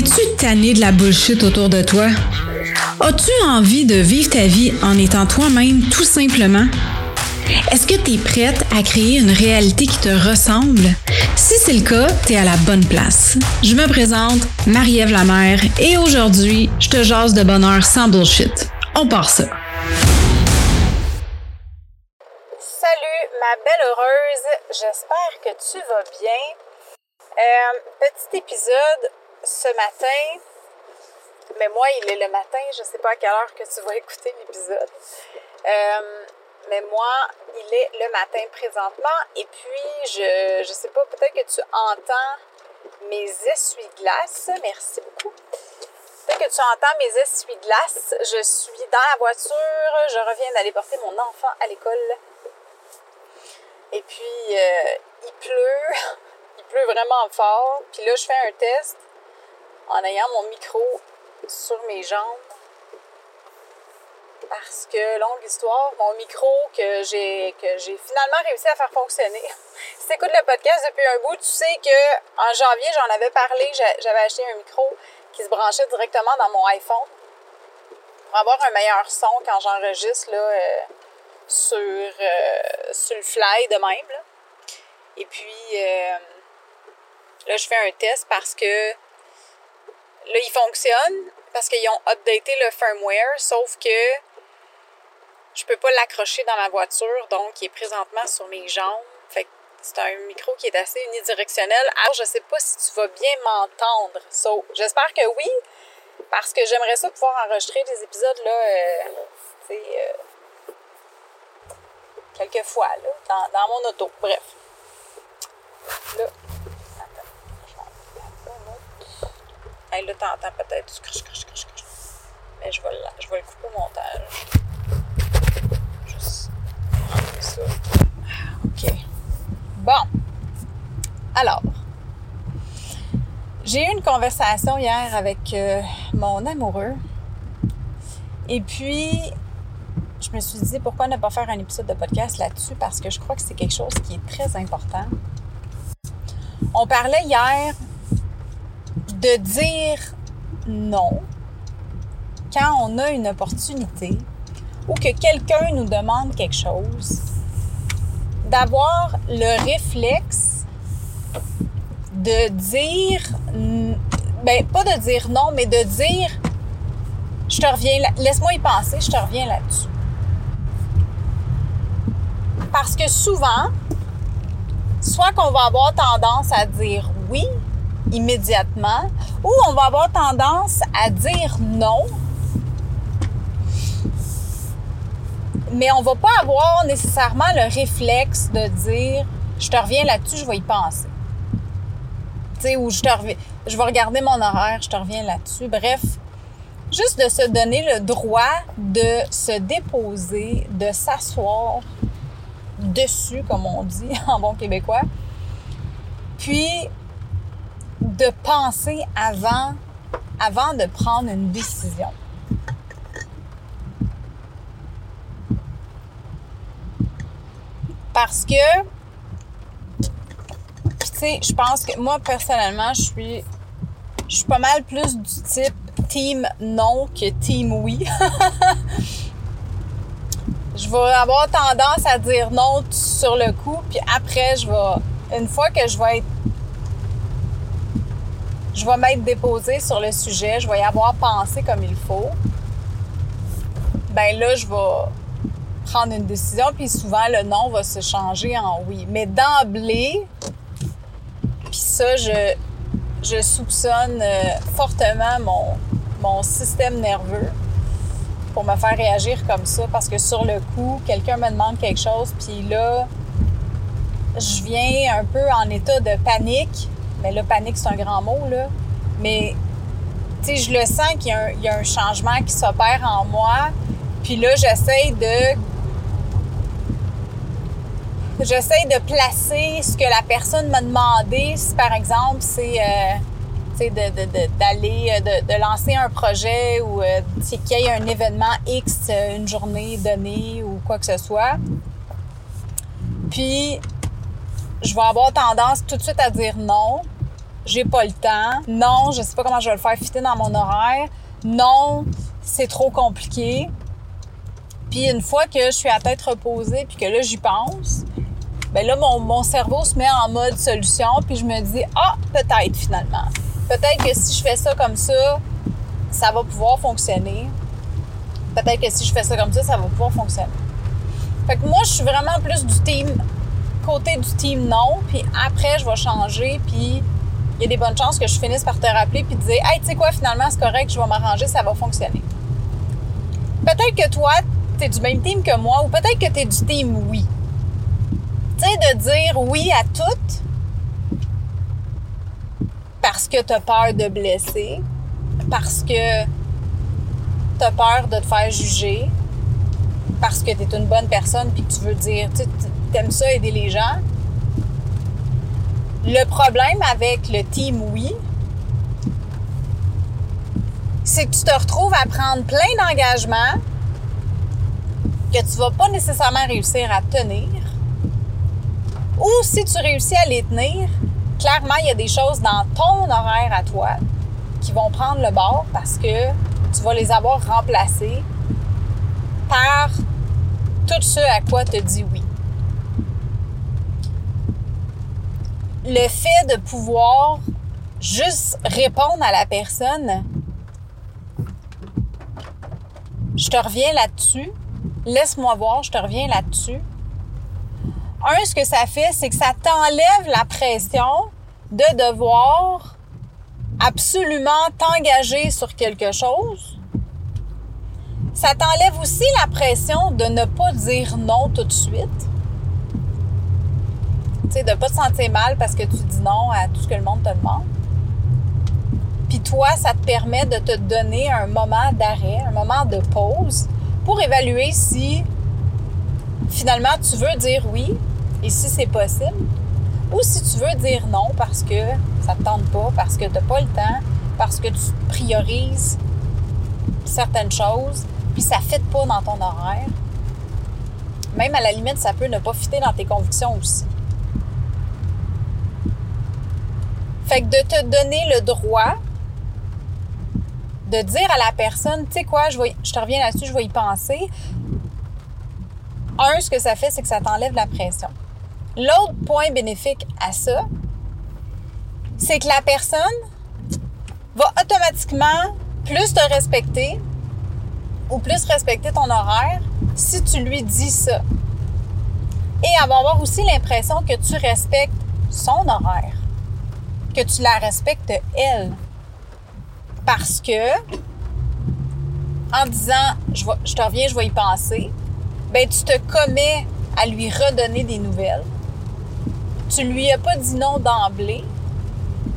Es-tu tanné de la bullshit autour de toi? As-tu envie de vivre ta vie en étant toi-même tout simplement? Est-ce que tu es prête à créer une réalité qui te ressemble? Si c'est le cas, tu es à la bonne place. Je me présente, Marie-Ève Lamère, et aujourd'hui, je te jase de bonheur sans bullshit. On part ça. Salut, ma belle heureuse. J'espère que tu vas bien. Euh, petit épisode ce matin, mais moi, il est le matin, je sais pas à quelle heure que tu vas écouter l'épisode. Euh, mais moi, il est le matin présentement et puis je, je sais pas, peut-être que tu entends mes essuie-glaces. Merci beaucoup. Peut-être que tu entends mes essuie-glaces. Je suis dans la voiture, je reviens d'aller porter mon enfant à l'école. Et puis, euh, il pleut, il pleut vraiment fort. Puis là, je fais un test en ayant mon micro sur mes jambes. Parce que, longue histoire, mon micro que j'ai que j'ai finalement réussi à faire fonctionner. si tu écoutes le podcast depuis un bout, tu sais que en janvier, j'en avais parlé, j'avais acheté un micro qui se branchait directement dans mon iPhone pour avoir un meilleur son quand j'enregistre là, euh, sur, euh, sur le fly de même. Et puis euh, là, je fais un test parce que Là, il fonctionne parce qu'ils ont updaté le firmware, sauf que je peux pas l'accrocher dans la voiture, donc il est présentement sur mes jambes. Fait c'est un micro qui est assez unidirectionnel. Alors, je sais pas si tu vas bien m'entendre. J'espère que oui, parce que j'aimerais ça pouvoir enregistrer des épisodes, là, euh, euh, quelques fois, là, dans, dans mon auto. Bref. Là, Hey, là, t'entends peut-être du. Mais je vais, le, je vais le couper au montage. Juste ça. OK. Bon. Alors. J'ai eu une conversation hier avec euh, mon amoureux. Et puis, je me suis dit pourquoi ne pas faire un épisode de podcast là-dessus? Parce que je crois que c'est quelque chose qui est très important. On parlait hier de dire non quand on a une opportunité ou que quelqu'un nous demande quelque chose, d'avoir le réflexe de dire, ben pas de dire non, mais de dire, je te reviens, laisse-moi y penser, je te reviens là-dessus. Parce que souvent, soit qu'on va avoir tendance à dire oui, immédiatement ou on va avoir tendance à dire non, mais on va pas avoir nécessairement le réflexe de dire je te reviens là-dessus, je vais y penser. Tu sais, ou je te je vais regarder mon horaire, je te reviens là-dessus. Bref, juste de se donner le droit de se déposer, de s'asseoir dessus, comme on dit en bon québécois. Puis de penser avant, avant de prendre une décision. Parce que, tu sais, je pense que moi, personnellement, je suis, je suis pas mal plus du type team non que team oui. je vais avoir tendance à dire non sur le coup, puis après, je vais, une fois que je vais être je vais m'être déposée sur le sujet, je vais y avoir pensé comme il faut, ben là, je vais prendre une décision, puis souvent, le non va se changer en oui. Mais d'emblée, puis ça, je, soupçonne euh, fortement mon système nerveux pour me faire réagir comme ça, parce que sur le coup, quelqu'un me demande quelque chose, puis là, je viens un peu en état de panique, mais là, panique, c'est un grand mot, là. Mais, tu sais, je le sens qu'il y, a un changement qui s'opère en moi. Puis là, j'essaie de. J'essaie de placer ce que la personne m'a demandé. Si, par exemple, c'est. Euh, d'aller, de, de, de, lancer un projet ou euh, qu'il y ait un événement X, euh, une journée donnée ou quoi que ce soit. Puis, je vais avoir tendance tout de suite à dire non j'ai pas le temps. Non, je sais pas comment je vais le faire fitter dans mon horaire. Non, c'est trop compliqué. Puis une fois que je suis à tête reposée puis que là j'y pense, ben là mon, mon, cerveau se met en mode solution puis je me dis ah peut-être finalement. Peut-être que si je fais ça comme ça, ça va pouvoir fonctionner. Peut-être que si je fais ça comme ça, ça va pouvoir fonctionner. Fait que moi, je suis vraiment plus du team, côté du team non, puis après, je vais changer, puis il y a des bonnes chances que je finisse par te rappeler puis te dire Hey, tu sais quoi, finalement, c'est correct, je vais m'arranger, ça va fonctionner. Peut-être que toi, tu es du même team que moi, ou peut-être que tu es du team oui. Tu sais, de dire oui à tout parce que tu as peur de blesser, parce que tu as peur de te faire juger, parce que tu es une bonne personne puis que tu veux dire, tu aimes ça aider les gens. Le problème avec le team oui, c'est que tu te retrouves à prendre plein d'engagements que tu vas pas nécessairement réussir à tenir. Ou si tu réussis à les tenir, clairement, il y a des choses dans ton horaire à toi qui vont prendre le bord parce que tu vas les avoir remplacés par tout ce à quoi tu dis oui. Le fait de pouvoir juste répondre à la personne, je te reviens là-dessus. Laisse-moi voir, je te reviens là-dessus. Un, ce que ça fait, c'est que ça t'enlève la pression de devoir absolument t'engager sur quelque chose ça t'enlève aussi la pression de ne pas dire non tout de suite. Sais, de pas te sentir mal parce que tu dis non à tout ce que le monde te demande. Puis toi, ça te permet de te donner un moment d'arrêt, un moment de pause pour évaluer si finalement tu veux dire oui et si c'est possible ou si tu veux dire non parce que ça te tente pas, parce que tu n'as pas le temps, parce que tu priorises certaines choses, puis ça ne fit pas dans ton horaire, même à la limite, ça peut ne pas fitter dans tes convictions aussi. Fait que de te donner le droit de dire à la personne, tu sais quoi, je, te reviens là-dessus, je vais y penser. Un, ce que ça fait, c'est que ça t'enlève la pression. L'autre point bénéfique à ça, c'est que la personne va automatiquement plus te respecter, ou plus respecter ton horaire si tu lui dis ça. Et elle va avoir aussi l'impression que tu respectes son horaire, que tu la respectes elle. Parce que, en disant je, je te reviens, je vais y penser, ben tu te commets à lui redonner des nouvelles. Tu lui as pas dit non d'emblée.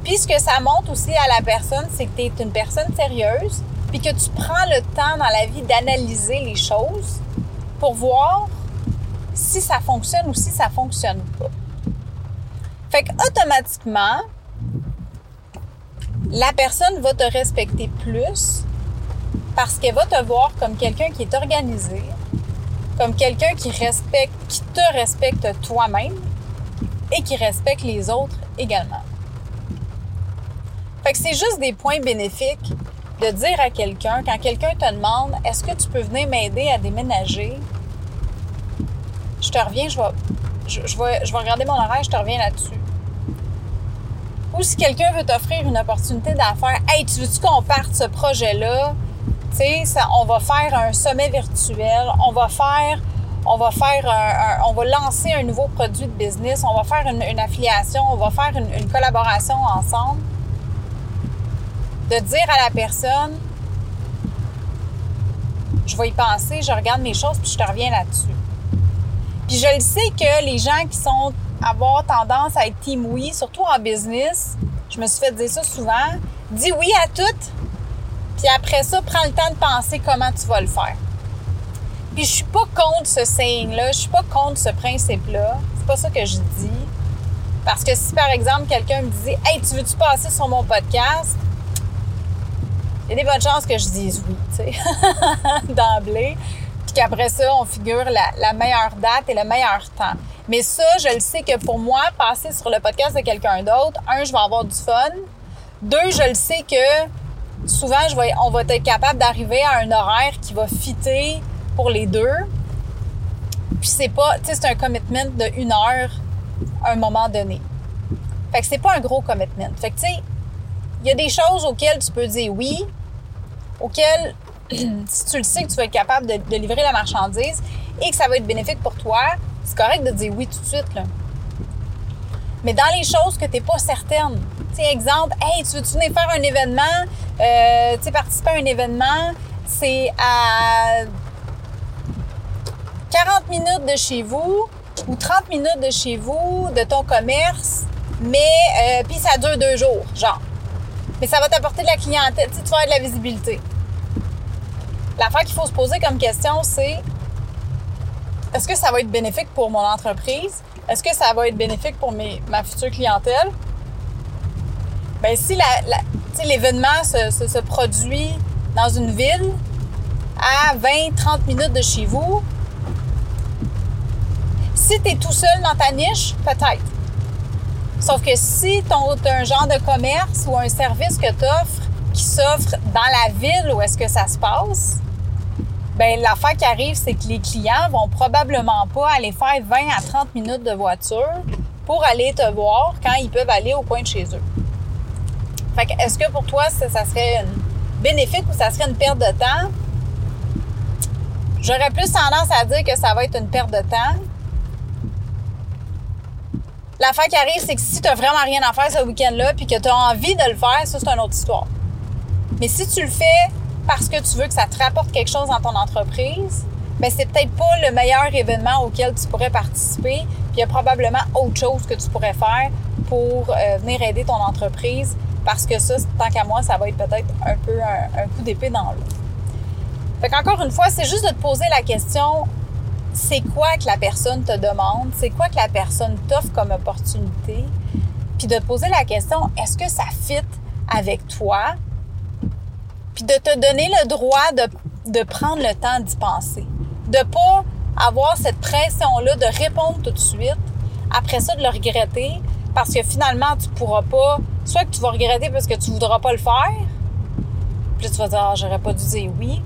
Puis ce que ça montre aussi à la personne, c'est que tu es une personne sérieuse, puis que tu prends le temps dans la vie d'analyser les choses pour voir si ça fonctionne ou si ça fonctionne pas. Fait que automatiquement, la personne va te respecter plus parce qu'elle va te voir comme quelqu'un qui est organisé, comme quelqu'un qui respecte, qui te respecte toi-même et qui respecte les autres également. Fait que c'est juste des points bénéfiques de dire à quelqu'un, quand quelqu'un te demande est-ce que tu peux venir m'aider à déménager, je te reviens, je vais, je, vais, je vais regarder mon horaire, je te reviens là-dessus. Ou si quelqu'un veut t'offrir une opportunité d'affaires, hey, tu veux-tu qu'on parte ce projet-là? Tu sais, on va faire un sommet virtuel, on va faire, on va faire, un, on va lancer un nouveau produit de business, on va faire une, affiliation, on va faire une collaboration ensemble de dire à la personne, je vais y penser, je regarde mes choses, puis je te reviens là-dessus. Puis je le sais que les gens qui sont avoir tendance à être team oui, surtout en business, je me suis fait dire ça souvent, dis oui à tout, puis après ça, prends le temps de penser comment tu vas le faire. Puis je suis pas contre ce saying-là, je suis pas contre ce principe-là. C'est pas ça que je dis. Parce que si par exemple quelqu'un me disait Hey, tu veux-tu passer sur mon podcast? il y a des bonnes chances que je dise oui, tu sais, d'emblée. Puis qu'après ça, on figure la, meilleure date et le meilleur temps. Mais ça, je le sais que pour moi, passer sur le podcast de quelqu'un d'autre, un, je vais avoir du fun. Deux, je le sais que souvent, on va être capable d'arriver à un horaire qui va fitter pour les deux. Puis c'est pas, tu sais, c'est un commitment de une heure à un moment donné. Fait que c'est pas un gros commitment. Fait que, tu sais, il y a des choses auxquelles tu peux dire oui, auxquelles, si tu le sais que tu vas être capable de, livrer la marchandise et que ça va être bénéfique pour toi, c'est correct de dire oui tout de suite, là. Mais dans les choses que tu n'es pas certaine, tu exemple, hey, tu veux-tu venir faire un événement, euh, tu participer à un événement, c'est à 40 minutes de chez vous ou 30 minutes de chez vous, de ton commerce, mais euh, puis ça dure deux jours, genre. Mais ça va t'apporter de la clientèle, tu vas avoir de la visibilité. L'affaire qu'il faut se poser comme question, c'est est-ce que ça va être bénéfique pour mon entreprise? Est-ce que ça va être bénéfique pour mes, ma future clientèle? Bien, si l'événement se, se, produit dans une ville à 20-30 minutes de chez vous, si tu es tout seul dans ta niche, peut-être. Sauf que si tu as un genre de commerce ou un service que tu offres qui s'offre dans la ville où est-ce que ça se passe, ben l'affaire qui arrive, c'est que les clients vont probablement pas aller faire 20 à 30 minutes de voiture pour aller te voir quand ils peuvent aller au coin de chez eux. Fait que est-ce que pour toi, ça, serait bénéfique ou ça serait une perte de temps? J'aurais plus tendance à dire que ça va être une perte de temps. L'affaire qui arrive, c'est que si tu n'as vraiment rien à faire ce week-end-là puis que tu as envie de le faire, ça, c'est une autre histoire. Mais si tu le fais parce que tu veux que ça te rapporte quelque chose dans ton entreprise, mais ben, c'est peut-être pas le meilleur événement auquel tu pourrais participer. Puis il y a probablement autre chose que tu pourrais faire pour euh, venir aider ton entreprise parce que ça, tant qu'à moi, ça va être peut-être un peu un, coup d'épée dans l'eau. Fait qu'encore une fois, c'est juste de te poser la question c'est quoi que la personne te demande, c'est quoi que la personne t'offre comme opportunité, puis de te poser la question est-ce que ça fit avec toi, puis de te donner le droit de, de prendre le temps d'y penser. De pas avoir cette pression-là de répondre tout de suite, après ça de le regretter, parce que finalement, tu pourras pas, soit que tu vas regretter parce que tu voudras pas le faire, puis tu vas dire, ah, j'aurais pas dû dire oui,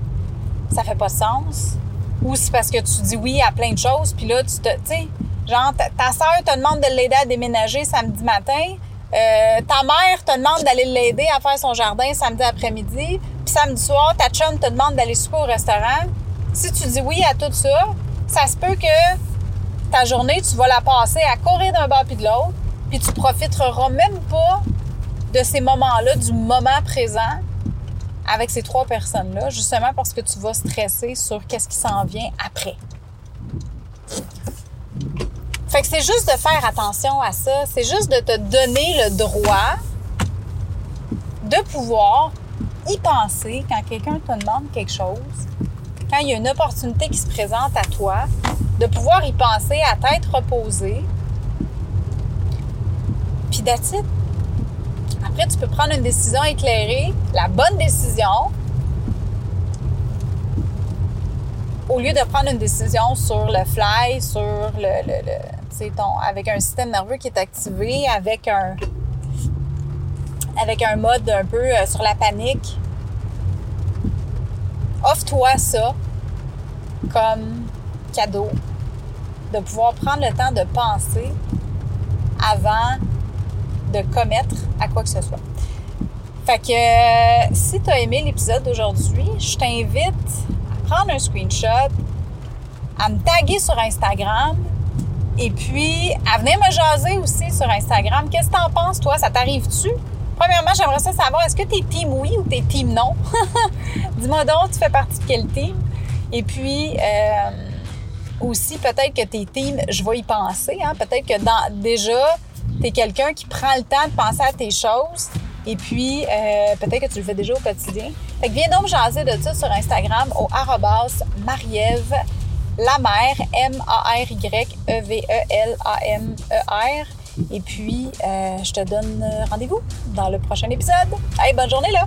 ça fait pas sens, ou c'est parce que tu dis oui à plein de choses, puis là, tu te, tu sais, genre, ta, ta soeur te demande de l'aider à déménager samedi matin, euh, ta mère te demande d'aller l'aider à faire son jardin samedi après-midi, samedi soir, ta chum te demande d'aller souper au restaurant. Si tu dis oui à tout ça, ça se peut que ta journée, tu vas la passer à courir d'un bord puis de l'autre, puis tu profiteras même pas de ces moments-là, du moment présent avec ces trois personnes-là, justement parce que tu vas stresser sur qu'est-ce qui s'en vient après. Fait que c'est juste de faire attention à ça. C'est juste de te donner le droit de pouvoir y penser quand quelqu'un te demande quelque chose, quand il y a une opportunité qui se présente à toi, de pouvoir y penser à tête reposée. Puis that's Après, tu peux prendre une décision éclairée, la bonne décision, au lieu de prendre une décision sur le fly, sur le, le, le ton, avec un système nerveux qui est activé, avec un, avec un mode un peu euh, sur la panique. Offre-toi ça comme cadeau, de pouvoir prendre le temps de penser avant de commettre à quoi que ce soit. Fait que euh, si tu as aimé l'épisode d'aujourd'hui, je t'invite à prendre un screenshot, à me taguer sur Instagram et puis, à venir me jaser aussi sur Instagram. Qu'est-ce que t'en penses, toi? Ça t'arrive-tu? Premièrement, j'aimerais ça savoir, est-ce que t'es team oui ou t'es team non? Dis-moi donc, tu fais partie de quel team? Et puis, euh, aussi, peut-être que t'es team, je vais y penser. Hein? Peut-être que dans, déjà, t'es quelqu'un qui prend le temps de penser à tes choses. Et puis, euh, peut-être que tu le fais déjà au quotidien. Fait que viens donc jaser de ça sur Instagram au arrobas M-A-R-Y-E-V-E-L-A-M-E-R. Et puis, euh, je te donne rendez-vous dans le prochain épisode. Allez, bonne journée là!